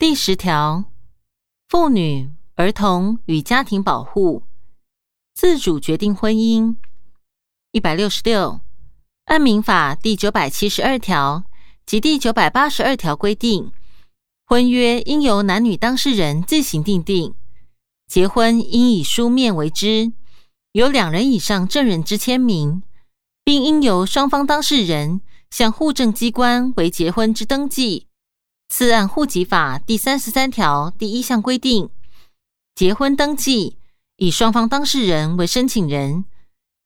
第十条，妇女、儿童与家庭保护，自主决定婚姻。一百六十六，按民法第九百七十二条及第九百八十二条规定，婚约应由男女当事人自行订定，结婚应以书面为之，有两人以上证人之签名，并应由双方当事人向户政机关为结婚之登记。次按户籍法第三十三条第一项规定，结婚登记以双方当事人为申请人。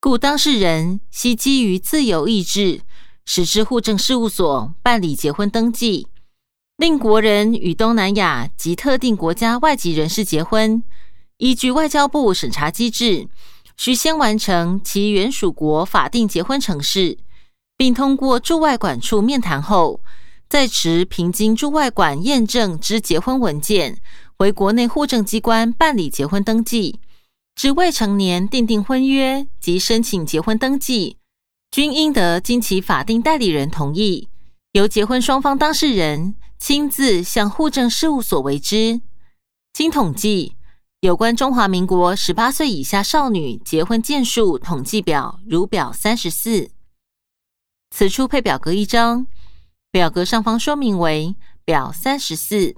故当事人系基于自由意志，使之户政事务所办理结婚登记。令国人与东南亚及特定国家外籍人士结婚，依据外交部审查机制，需先完成其原属国法定结婚程式，并通过驻外管处面谈后，再持凭经驻外馆验证之结婚文件，回国内户政机关办理结婚登记。至未成年订定婚约及申请结婚登记，均应得经其法定代理人同意，由结婚双方当事人亲自向户政事务所为之。经统计，有关中华民国十八岁以下少女结婚件数统计表如表三十四。此处配表格一张，表格上方说明为表三十四。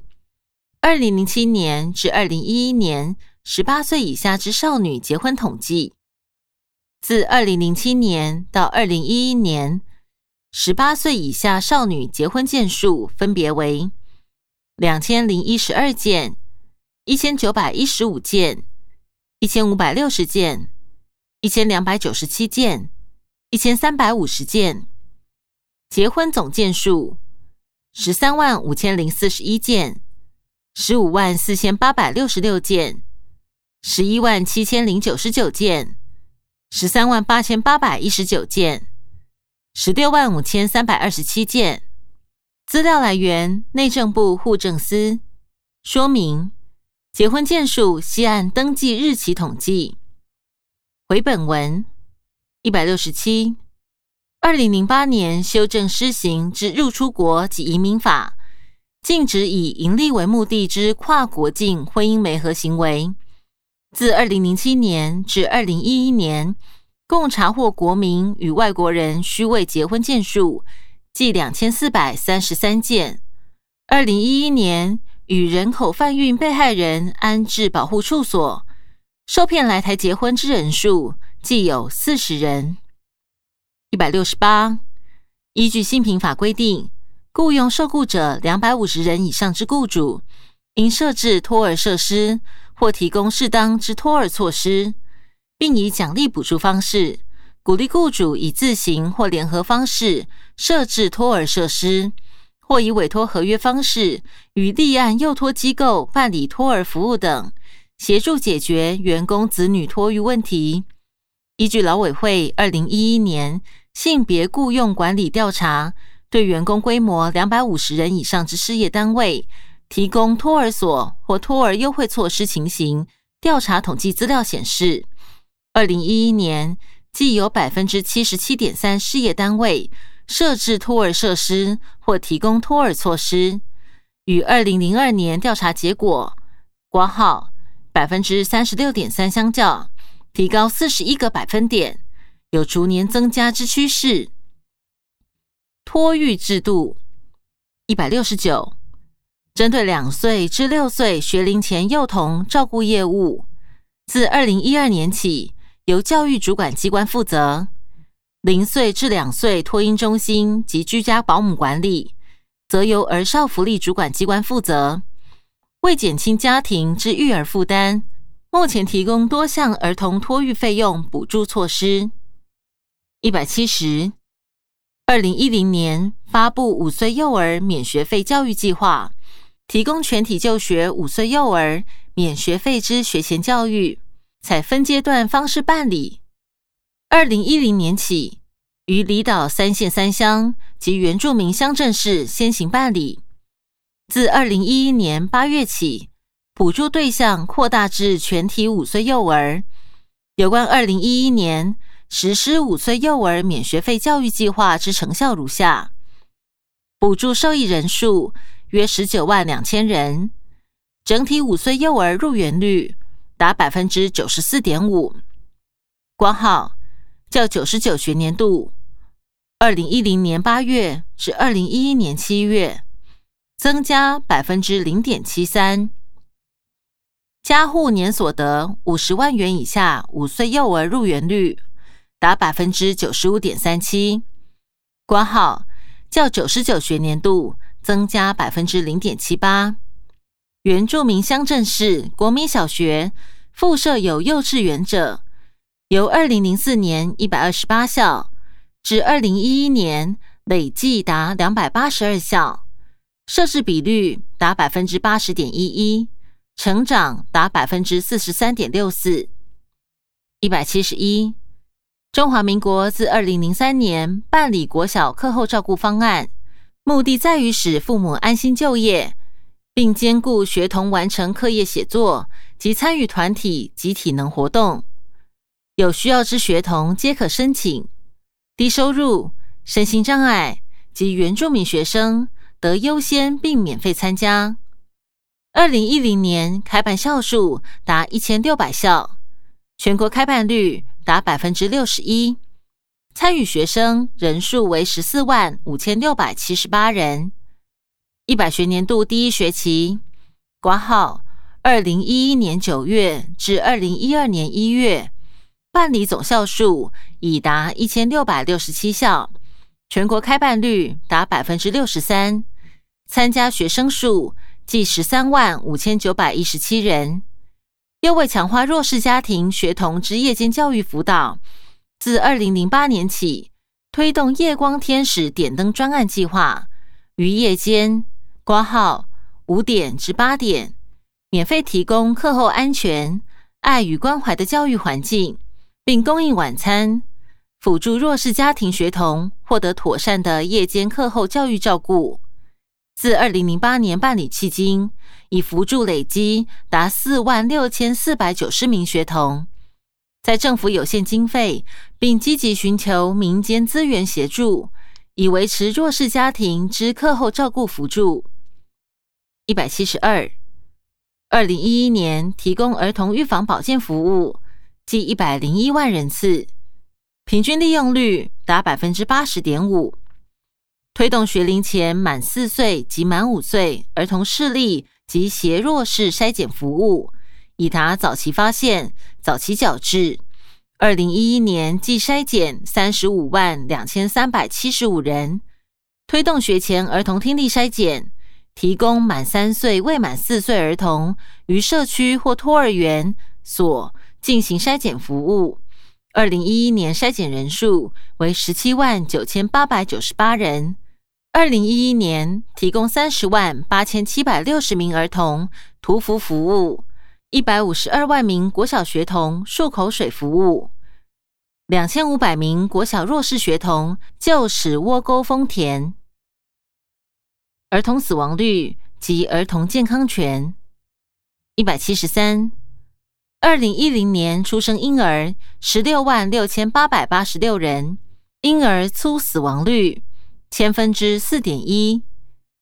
二零零七年至二零一一年。十八岁以下之少女结婚统计，自二零零七年到二零一一年，十八岁以下少女结婚件数分别为两千零一十二件、一千九百一十五件、一千五百六十件、一千两百九十七件、一千三百五十件。结婚总件数十三万五千零四十一件、十五万四千八百六十六件。十一万七千零九十九件，十三万八千八百一十九件，十六万五千三百二十七件。资料来源：内政部户政司。说明：结婚件数系按登记日期统计。回本文一百六十七，二零零八年修正施行之入出国及移民法，禁止以盈利为目的之跨国境婚姻媒合行为。自二零零七年至二零一一年，共查获国民与外国人虚伪结婚件数计两千四百三十三件。二零一一年，与人口贩运被害人安置保护处所受骗来台结婚之人数计有四十人。一百六十八，依据新平法规定，雇佣受雇者两百五十人以上之雇主，应设置托儿设施。或提供适当之托儿措施，并以奖励补助方式鼓励雇主以自行或联合方式设置托儿设施，或以委托合约方式与立案幼托机构办理托儿服务等，协助解决员工子女托育问题。依据劳委会二零一一年性别雇佣管理调查，对员工规模两百五十人以上之事业单位。提供托儿所或托儿优惠措施情形调查统计资料显示，二零一一年既有百分之七十七点三事业单位设置托儿设施或提供托儿措施，与二零零二年调查结果挂号百分之三十六点三相较，提高四十一个百分点，有逐年增加之趋势。托育制度一百六十九。针对两岁至六岁学龄前幼童照顾业务，自二零一二年起由教育主管机关负责；零岁至两岁托婴中心及居家保姆管理，则由儿少福利主管机关负责。为减轻家庭之育儿负担，目前提供多项儿童托育费用补助措施。一百七十，二零一零年发布五岁幼儿免学费教育计划。提供全体就学五岁幼儿免学费之学前教育，采分阶段方式办理。二零一零年起，于离岛三县三乡及原住民乡镇市先行办理。自二零一一年八月起，补助对象扩大至全体五岁幼儿。有关二零一一年实施五岁幼儿免学费教育计划之成效如下：补助受益人数。约十九万两千人，整体五岁幼儿入园率达百分之九十四点五。挂号较九十九学年度（二零一零年八月至二零一一年七月）增加百分之零点七三。家户年所得五十万元以下五岁幼儿入园率达百分之九十五点三七。挂号较九十九学年度。增加百分之零点七八。原住民乡镇市国民小学附设有幼稚园者，由二零零四年一百二十八校，至二零一一年累计达两百八十二校，设置比率达百分之八十点一一，成长达百分之四十三点六四。一百七十一，中华民国自二零零三年办理国小课后照顾方案。目的在于使父母安心就业，并兼顾学童完成课业写作及参与团体及体能活动。有需要之学童皆可申请。低收入、身心障碍及原住民学生得优先并免费参加。二零一零年开办校数达一千六百校，全国开办率达百分之六十一。参与学生人数为十四万五千六百七十八人。一百学年度第一学期，挂号二零一一年九月至二零一二年一月，办理总校数已达一千六百六十七校，全国开办率达百分之六十三。参加学生数计十三万五千九百一十七人。又为强化弱势家庭学童之夜间教育辅导。自二零零八年起，推动夜光天使点灯专案计划，于夜间挂号五点至八点，免费提供课后安全、爱与关怀的教育环境，并供应晚餐，辅助弱势家庭学童获得妥善的夜间课后教育照顾。自二零零八年办理迄今，已扶助累积达四万六千四百九十名学童。在政府有限经费，并积极寻求民间资源协助，以维持弱势家庭之课后照顾辅助。一百七十二，二零一一年提供儿童预防保健服务，计一百零一万人次，平均利用率达百分之八十点五。推动学龄前满四岁及满五岁儿童视力及斜弱视筛检服务。以达早期发现、早期矫治。二零一一年计筛检三十五万两千三百七十五人，推动学前儿童听力筛检，提供满三岁未满四岁儿童于社区或托儿园所进行筛检服务。二零一一年筛检人数为十七万九千八百九十八人。二零一一年提供三十万八千七百六十名儿童涂氟服务。一百五十二万名国小学童漱口水服务，两千五百名国小弱势学童就使窝沟丰田。儿童死亡率及儿童健康权一百七十三。二零一零年出生婴儿十六万六千八百八十六人，婴儿粗死亡率千分之四点一，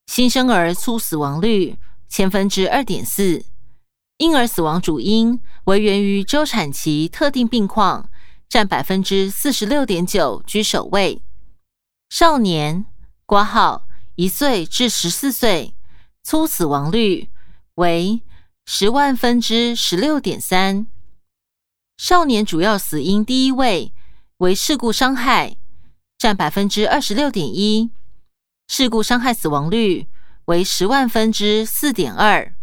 新生儿粗死亡率千分之二点四。婴儿死亡主因为源于周产期特定病况，占百分之四十六点九，居首位。少年挂号一岁至十四岁，粗死亡率为十万分之十六点三。少年主要死因第一位为事故伤害，占百分之二十六点一，事故伤害死亡率为十万分之四点二。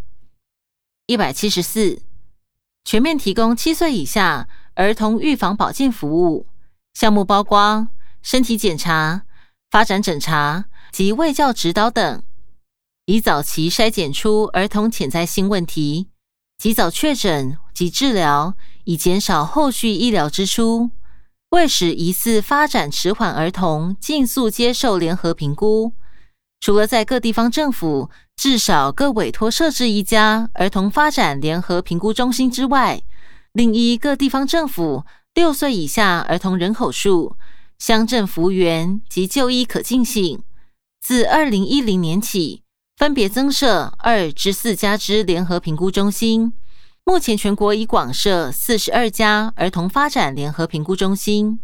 一百七十四，全面提供七岁以下儿童预防保健服务项目，包括身体检查、发展诊查及卫教指导等，以早期筛检出儿童潜在性问题，及早确诊及治疗，以减少后续医疗支出。为使疑似发展迟缓儿童尽速接受联合评估。除了在各地方政府至少各委托设置一家儿童发展联合评估中心之外，另一各地方政府六岁以下儿童人口数、乡镇服务员及就医可进性，自二零一零年起分别增设二至四家之联合评估中心。目前全国已广设四十二家儿童发展联合评估中心。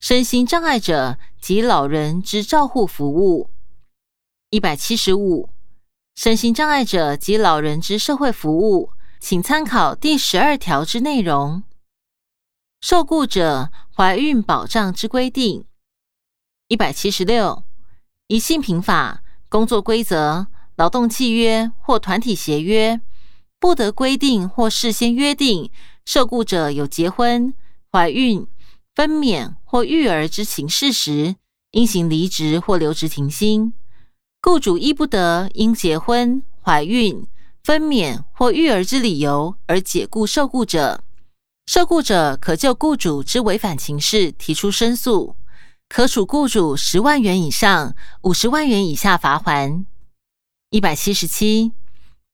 身心障碍者及老人之照护服务。一百七十五，身心障碍者及老人之社会服务，请参考第十二条之内容。受雇者怀孕保障之规定。一百七十六，一性平法、工作规则、劳动契约或团体协约，不得规定或事先约定受雇者有结婚、怀孕、分娩或育儿之情事时，应行离职或留职停薪。雇主亦不得因结婚、怀孕、分娩或育儿之理由而解雇受雇者。受雇者可就雇主之违反情事提出申诉，可处雇主十万元以上五十万元以下罚款。一百七十七，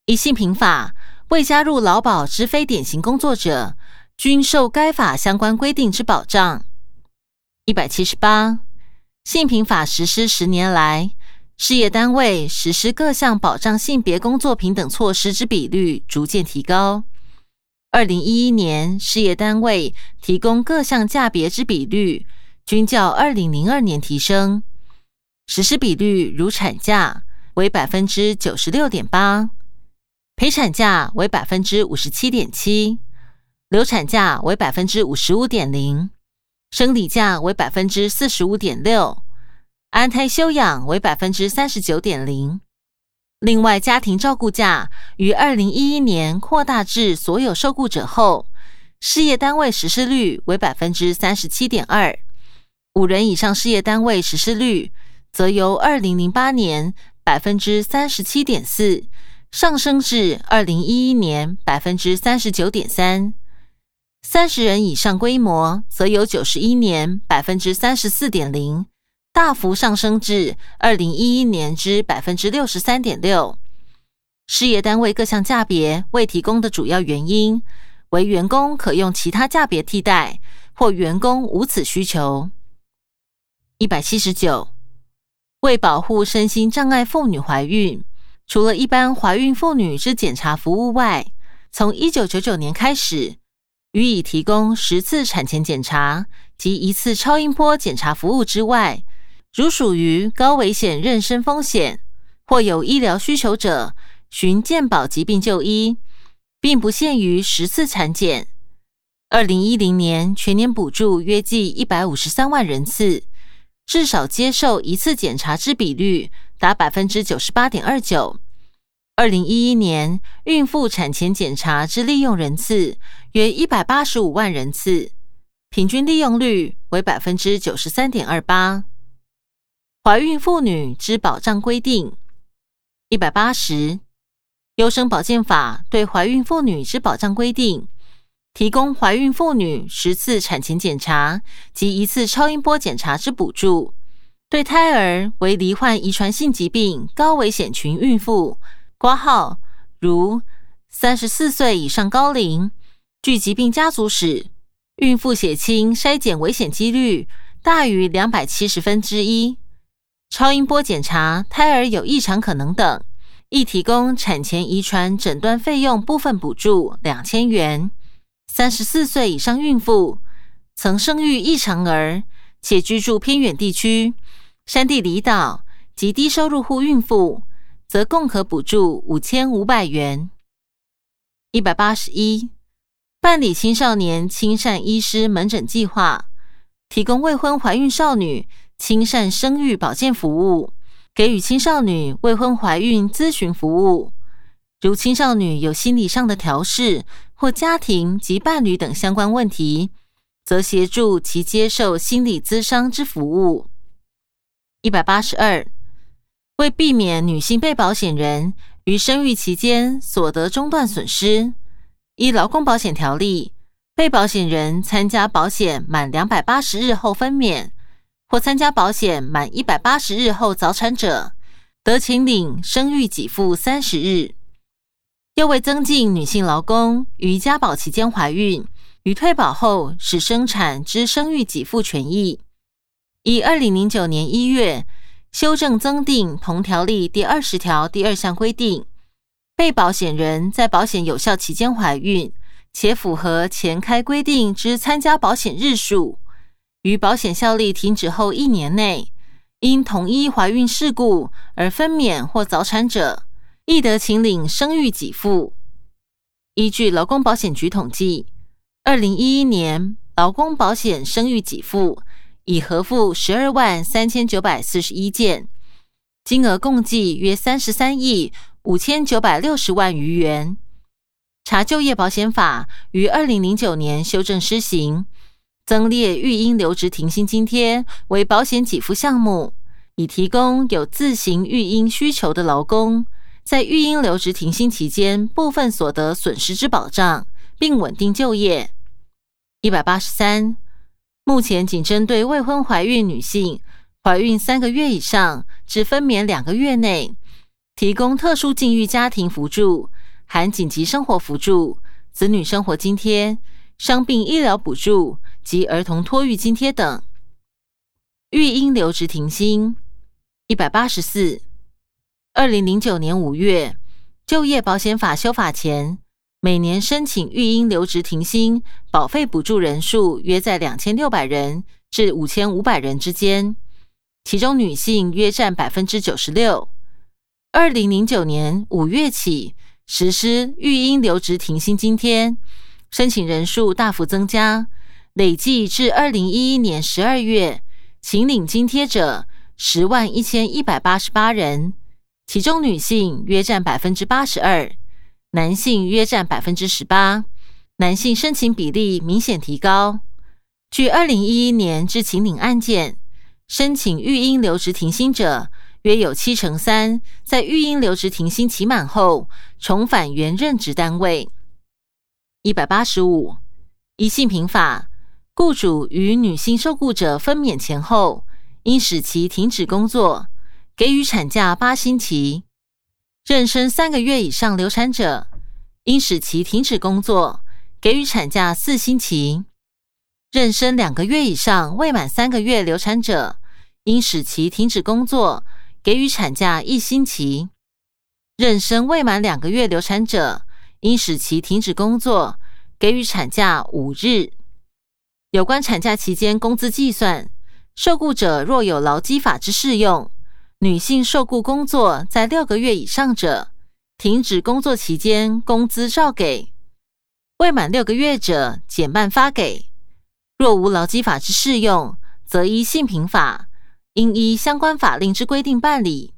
一性平法未加入劳保之非典型工作者，均受该法相关规定之保障。一百七十八，性平法实施十年来，事业单位实施各项保障性别工作平等措施之比率逐渐提高。二零一一年，事业单位提供各项价别之比率，均较二零零二年提升。实施比率如产假为百分之九十六点八，陪产假为百分之五十七点七，流产假为百分之五十五点零，生理假为百分之四十五点六，安胎休养为百分之三十九点零。另外，家庭照顾假于二零一一年扩大至所有受雇者后，事业单位实施率为百分之三十七点二，五人以上事业单位实施率则由二零零八年百分之三十七点四上升至二零一一年百分之三十九点三，三十人以上规模则由九十一年百分之三十四点零。大幅上升至二零一一年之百分之六十三点六。事业单位各项价别未提供的主要原因为员工可用其他价别替代，或员工无此需求。一百七十九，为保护身心障碍妇女怀孕，除了一般怀孕妇女之检查服务外，从一九九九年开始，予以提供十次产前检查及一次超音波检查服务之外。如属于高危险妊娠风险或有医疗需求者，寻健保疾病就医，并不限于十次产检。二零一零年全年补助约计一百五十三万人次，至少接受一次检查之比率达百分之九十八点二九。二零一一年孕妇产前检查之利用人次约一百八十五万人次，平均利用率为百分之九十三点二八。怀孕妇女之保障规定一百八十，优生保健法对怀孕妇女之保障规定，提供怀孕妇女十次产前检查及一次超音波检查之补助。对胎儿为罹患遗传性疾病高危险群孕妇，挂号如三十四岁以上高龄、具疾病家族史、孕妇血清筛检危险几率大于两百七十分之一。超音波检查胎儿有异常可能等，亦提供产前遗传诊断费用部分补助两千元。三十四岁以上孕妇曾生育异常儿且居住偏远地区、山地离岛及低收入户孕妇，则共可补助五千五百元。一百八十一，办理青少年亲善医师门诊计划，提供未婚怀孕少女。亲善生育保健服务，给予青少女未婚怀孕咨询服务。如青少女有心理上的调试或家庭及伴侣等相关问题，则协助其接受心理咨商之服务。一百八十二，为避免女性被保险人于生育期间所得中断损失，依劳工保险条例，被保险人参加保险满两百八十日后分娩。或参加保险满一百八十日后早产者，得请领生育给付三十日。又为增进女性劳工于加保期间怀孕与退保后使生产之生育给付权益，以二零零九年一月修正增订同条例第二十条第二项规定，被保险人在保险有效期间怀孕，且符合前开规定之参加保险日数，于保险效力停止后一年内，因同一怀孕事故而分娩或早产者，亦得请领生育给付。依据劳工保险局统计，二零一一年劳工保险生育给付。已核付十二万三千九百四十一件，金额共计约三十三亿五千九百六十万余元。查就业保险法于二零零九年修正施行，增列育婴留职停薪津贴为保险给付项目，以提供有自行育婴需求的劳工，在育婴留职停薪期间部分所得损失之保障，并稳定就业。一百八十三。目前仅针对未婚怀孕女性，怀孕三个月以上至分娩两个月内，提供特殊境遇家庭扶助，含紧急生活扶助、子女生活津贴、伤病医疗补助及儿童托育津贴等。育婴留职停薪一百八十四。二零零九年五月，就业保险法修法前。每年申请育婴留职停薪保费补助人数约在两千六百人至五千五百人之间，其中女性约占百分之九十六。二零零九年五月起实施育婴留职停薪津贴，申请人数大幅增加，累计至二零一一年十二月，请领津贴者十万一千一百八十八人，其中女性约占百分之八十二。男性约占百分之十八，男性申请比例明显提高。据二零一一年至秦岭案件，申请育婴留职停薪者约有七成三，在育婴留职停薪期满后重返原任职单位。一百八十五，一性平法，雇主与女性受雇者分娩前后，应使其停止工作，给予产假八星期。妊娠三个月以上流产者，应使其停止工作，给予产假四星期；妊娠两个月以上未满三个月流产者，应使其停止工作，给予产假一星期；妊娠未满两个月流产者，应使其停止工作，给予产假五日。有关产假期间工资计算，受雇者若有劳基法之适用。女性受雇工作在六个月以上者，停止工作期间工资照给；未满六个月者减半发给。若无劳基法之适用，则依性平法，应依相关法令之规定办理。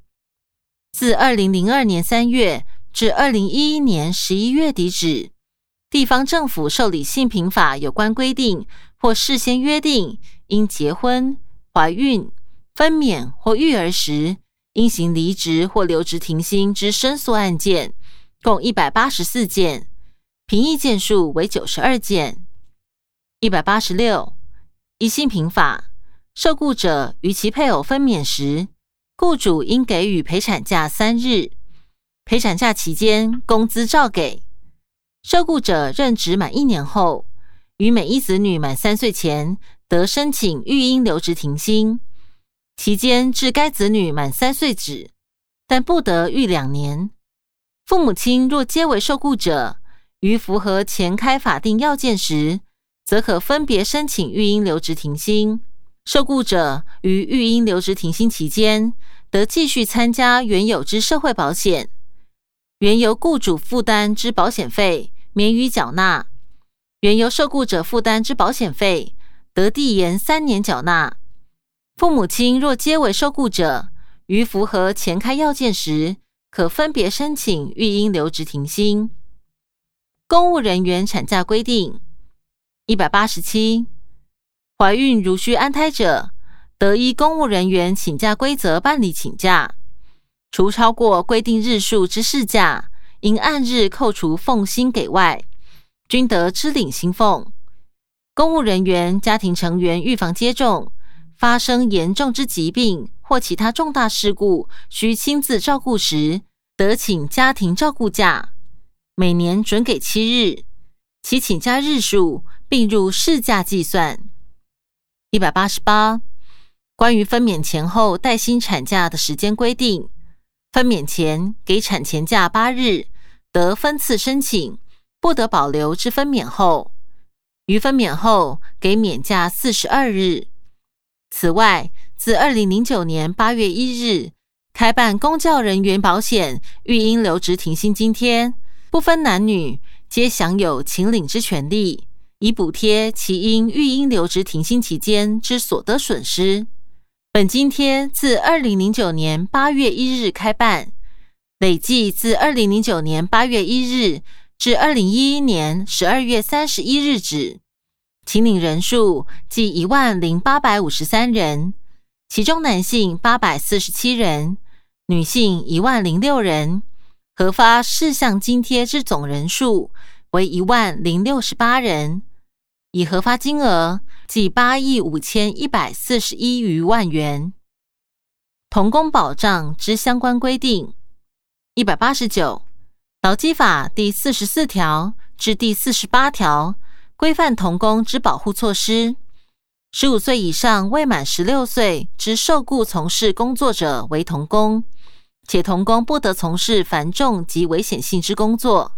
自二零零二年三月至二零一一年十一月底止，地方政府受理性平法有关规定或事先约定，因结婚、怀孕。分娩或育儿时应行离职或留职停薪之申诉案件，共一百八十四件，评议件数为九十二件。一百八十六，一性平法，受雇者与其配偶分娩时，雇主应给予陪产假三日，陪产假期间工资照给。受雇者任职满一年后，与每一子女满三岁前，得申请育婴留职停薪。期间至该子女满三岁止，但不得逾两年。父母亲若皆为受雇者，于符合前开法定要件时，则可分别申请育婴留职停薪。受雇者于育婴留职停薪期间，得继续参加原有之社会保险，原由雇主负担之保险费免予缴纳，原由受雇者负担之保险费得递延三年缴纳。父母亲若皆为受雇者，于符合前开要件时，可分别申请育婴留职停薪。公务人员产假规定一百八十七，怀孕如需安胎者，得依公务人员请假规则办理请假，除超过规定日数之事假，应按日扣除俸薪给外，均得支领薪俸。公务人员家庭成员预防接种。发生严重之疾病或其他重大事故，需亲自照顾时，得请家庭照顾假，每年准给七日，其请假日数并入事假计算。一百八十八，关于分娩前后带薪产假的时间规定，分娩前给产前假八日，得分次申请，不得保留至分娩后；于分娩后给免假四十二日。此外，自二零零九年八月一日开办公教人员保险育婴留职停薪津贴，不分男女，皆享有请领之权利，以补贴其因育婴留职停薪期间之所得损失。本津贴自二零零九年八月一日开办，累计自二零零九年八月一日至二零一一年十二月三十一日止，请领人数计一万零八百五十三人。其中男性八百四十七人，女性一万零六人，核发事项津贴之总人数为一万零六十八人，已核发金额计八亿五千一百四十一余万元。童工保障之相关规定一百八十九，劳基法第四十四条至第四十八条规范童工之保护措施。十五岁以上未满十六岁之受雇从事工作者为童工，且童工不得从事繁重及危险性之工作。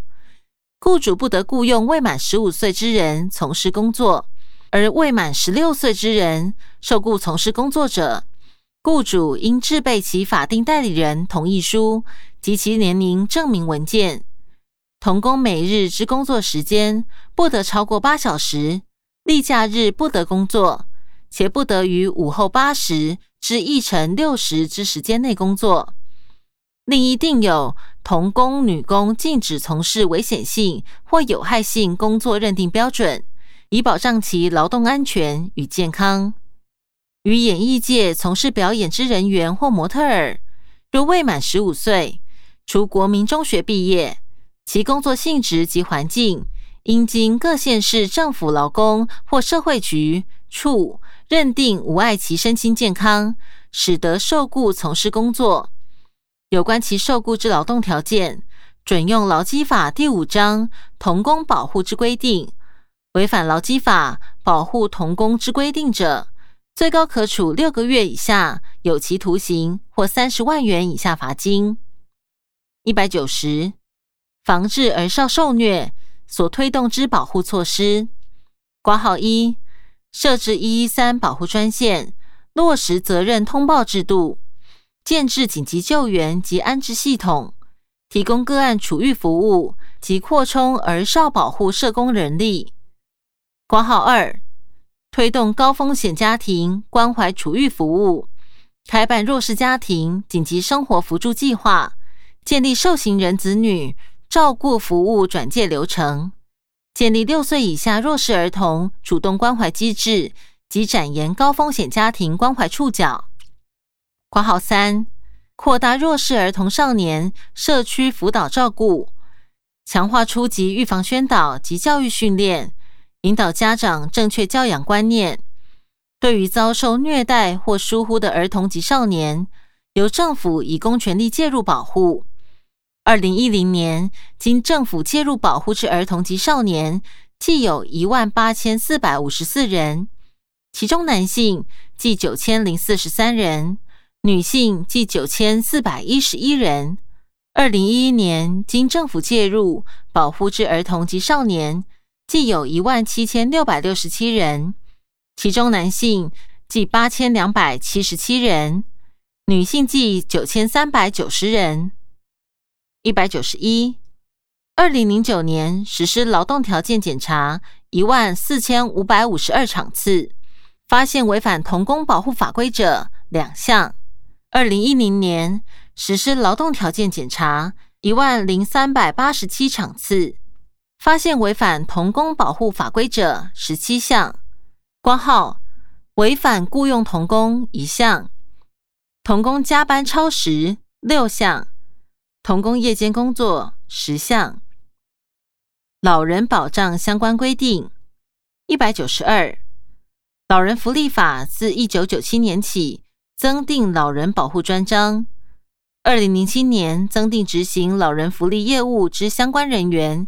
雇主不得雇佣未满十五岁之人从事工作，而未满十六岁之人受雇从事工作者，雇主应制备其法定代理人同意书及其年龄证明文件。童工每日之工作时间不得超过八小时。例假日不得工作，且不得于午后八时至一晨六时之时间内工作。另一定有童工、女工禁止从事危险性或有害性工作认定标准，以保障其劳动安全与健康。与演艺界从事表演之人员或模特儿，若未满十五岁，除国民中学毕业，其工作性质及环境。应经各县市政府劳工或社会局处认定无碍其身心健康，使得受雇从事工作。有关其受雇之劳动条件，准用劳基法第五章童工保护之规定。违反劳基法保护童工之规定者，最高可处六个月以下有期徒刑或三十万元以下罚金。一百九十，防治儿少受虐。所推动之保护措施：挂号一，设置一一三保护专线，落实责任通报制度，建制紧急救援及安置系统，提供个案处遇服务及扩充儿少保护社工人力。挂号二，推动高风险家庭关怀处遇服务，开办弱势家庭紧急生活扶助计划，建立受刑人子女。照顾服务转介流程，建立六岁以下弱势儿童主动关怀机制及展延高风险家庭关怀触角。括号三，扩大弱势儿童少年社区辅导照顾，强化初级预防宣导及教育训练，引导家长正确教养观念。对于遭受虐待或疏忽的儿童及少年，由政府以公权力介入保护。二零一零年，经政府介入保护之儿童及少年，计有一万八千四百五十四人，其中男性计九千零四十三人，女性计九千四百一十一人。二零一一年，经政府介入保护之儿童及少年，计有一万七千六百六十七人，其中男性计八千两百七十七人，女性计九千三百九十人。一百九十一，二零零九年实施劳动条件检查一万四千五百五十二场次，发现违反童工保护法规者两项。二零一零年实施劳动条件检查一万零三百八十七场次，发现违反童工保护法规者十七项。挂号违反雇佣童工一项，童工加班超时六项。童工夜间工作十项，老人保障相关规定。一百九十二。老人福利法自一九九七年起增订老人保护专章，二零零七年增订执行老人福利业务之相关人员，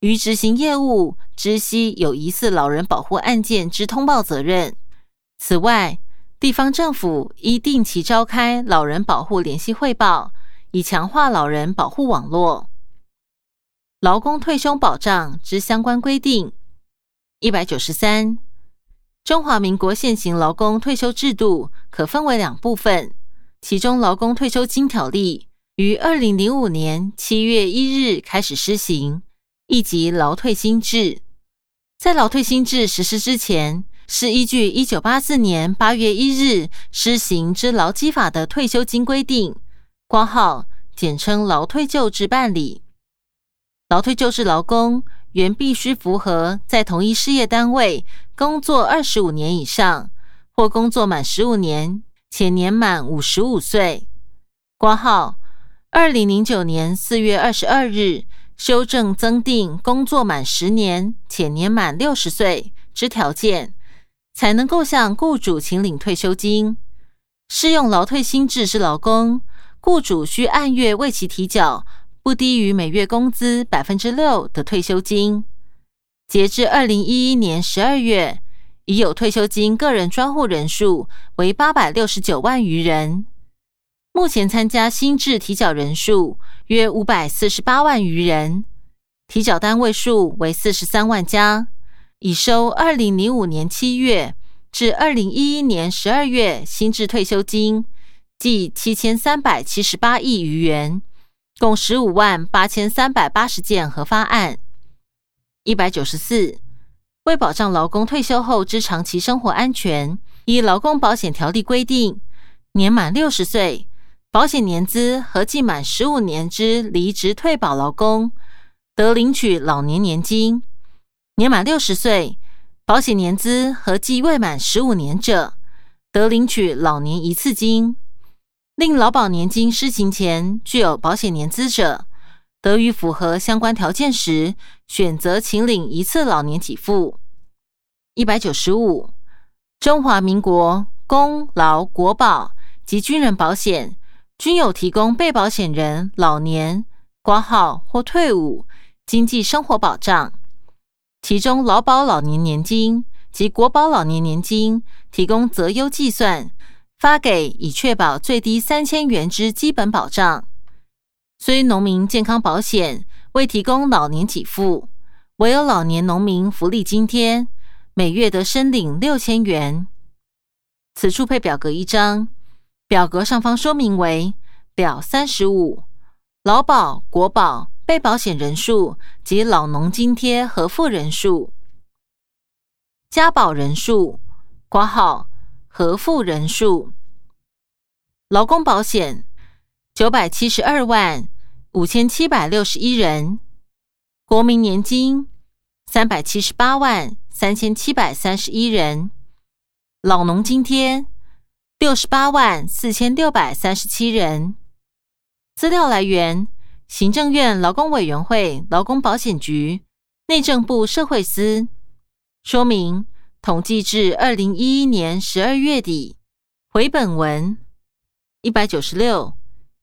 于执行业务知悉有疑似老人保护案件之通报责任。此外，地方政府应定期召开老人保护联系汇报，以强化老人保护网络。劳工退休保障之相关规定一百九十三。中华民国现行劳工退休制度可分为两部分，其中《劳工退休金条例》于二零零五年七月一日开始施行，亦即劳退新制。在劳退新制实施之前，是依据一九八四年八月一日施行之劳基法的退休金规定（挂号简称劳退旧制）办理。劳退旧制劳工原必须符合在同一事业单位。工作二十五年以上，或工作满十五年且年满五十五岁。挂号二零零九年四月二十二日修正增订工作满十年且年满六十岁之条件，才能够向雇主请领退休金。适用劳退新制之劳工，雇主需按月为其提缴不低于每月工资百分之六的退休金。截至二零一一年十二月，已有退休金个人专户人数为八百六十九万余人。目前参加新制提缴人数约五百四十八万余人，提缴单位数为四十三万家，已收二零零五年七月至二零一一年十二月新制退休金，计七千三百七十八亿余元，共十五万八千三百八十件核发案。一百九十四，为保障劳工退休后之长期生活安全，依劳工保险条例规定，年满六十岁、保险年资合计满十五年之离职退保劳工，得领取老年年金；年满六十岁、保险年资合计未满十五年者，得领取老年一次金。令劳保年金施行前具有保险年资者。得于符合相关条件时，选择请领一次老年给付。一百九十五，中华民国公劳国保及军人保险均有提供被保险人老年挂号或退伍经济生活保障，其中劳保老年年金及国保老年年金提供择优计算，发给以确保最低三千元之基本保障。虽农民健康保险未提供老年给付，唯有老年农民福利津贴，每月得申领六千元。此处配表格一张，表格上方说明为表三十五，劳保、国保被保险人数及老农津贴核付人数，加保人数挂号核付人数，劳工保险九百七十二万。五千七百六十一人，国民年金三百七十八万三千七百三十一人，老农津贴六十八万四千六百三十七人。资料来源：行政院劳工委员会劳工保险局、内政部社会司。说明：统计至二零一一年十二月底。回本文一百九十六，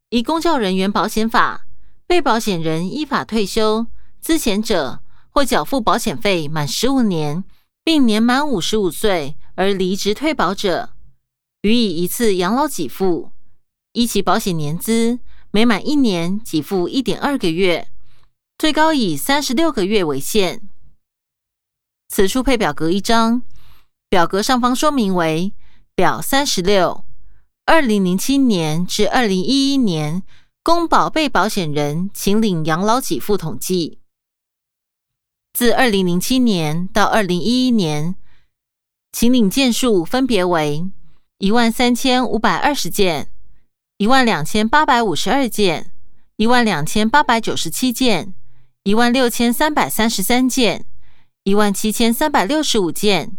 以公教人员保险法。被保险人依法退休资遣者，或缴付保险费满十五年，并年满五十五岁而离职退保者，予以一次养老给付，依其保险年资，每满一年给付一点二个月，最高以三十六个月为限。此处配表格一张，表格上方说明为表三十六，二零零七年至二零一一年。公保被保险人请领养老给付统计，自二零零七年到二零一一年，请领件数分别为一万三千五百二十件、一万两千八百五十二件、一万两千八百九十七件、一万六千三百三十三件、一万七千三百六十五件，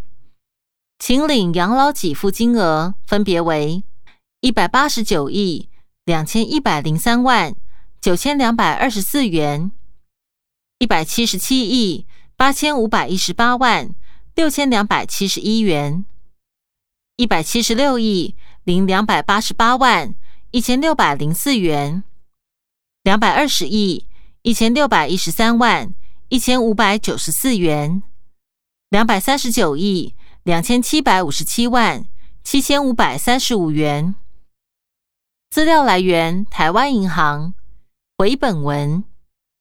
请领养老给付金额分别为一百八十九亿。两千一百零三万九千两百二十四元，一百七十七亿八千五百一十八万六千两百七十一元，一百七十六亿零两百八十八万一千六百零四元，两百二十亿一千六百一十三万一千五百九十四元两百三十九亿两千七百五十七万七千五百三十五元。资料来源台湾银行回本文。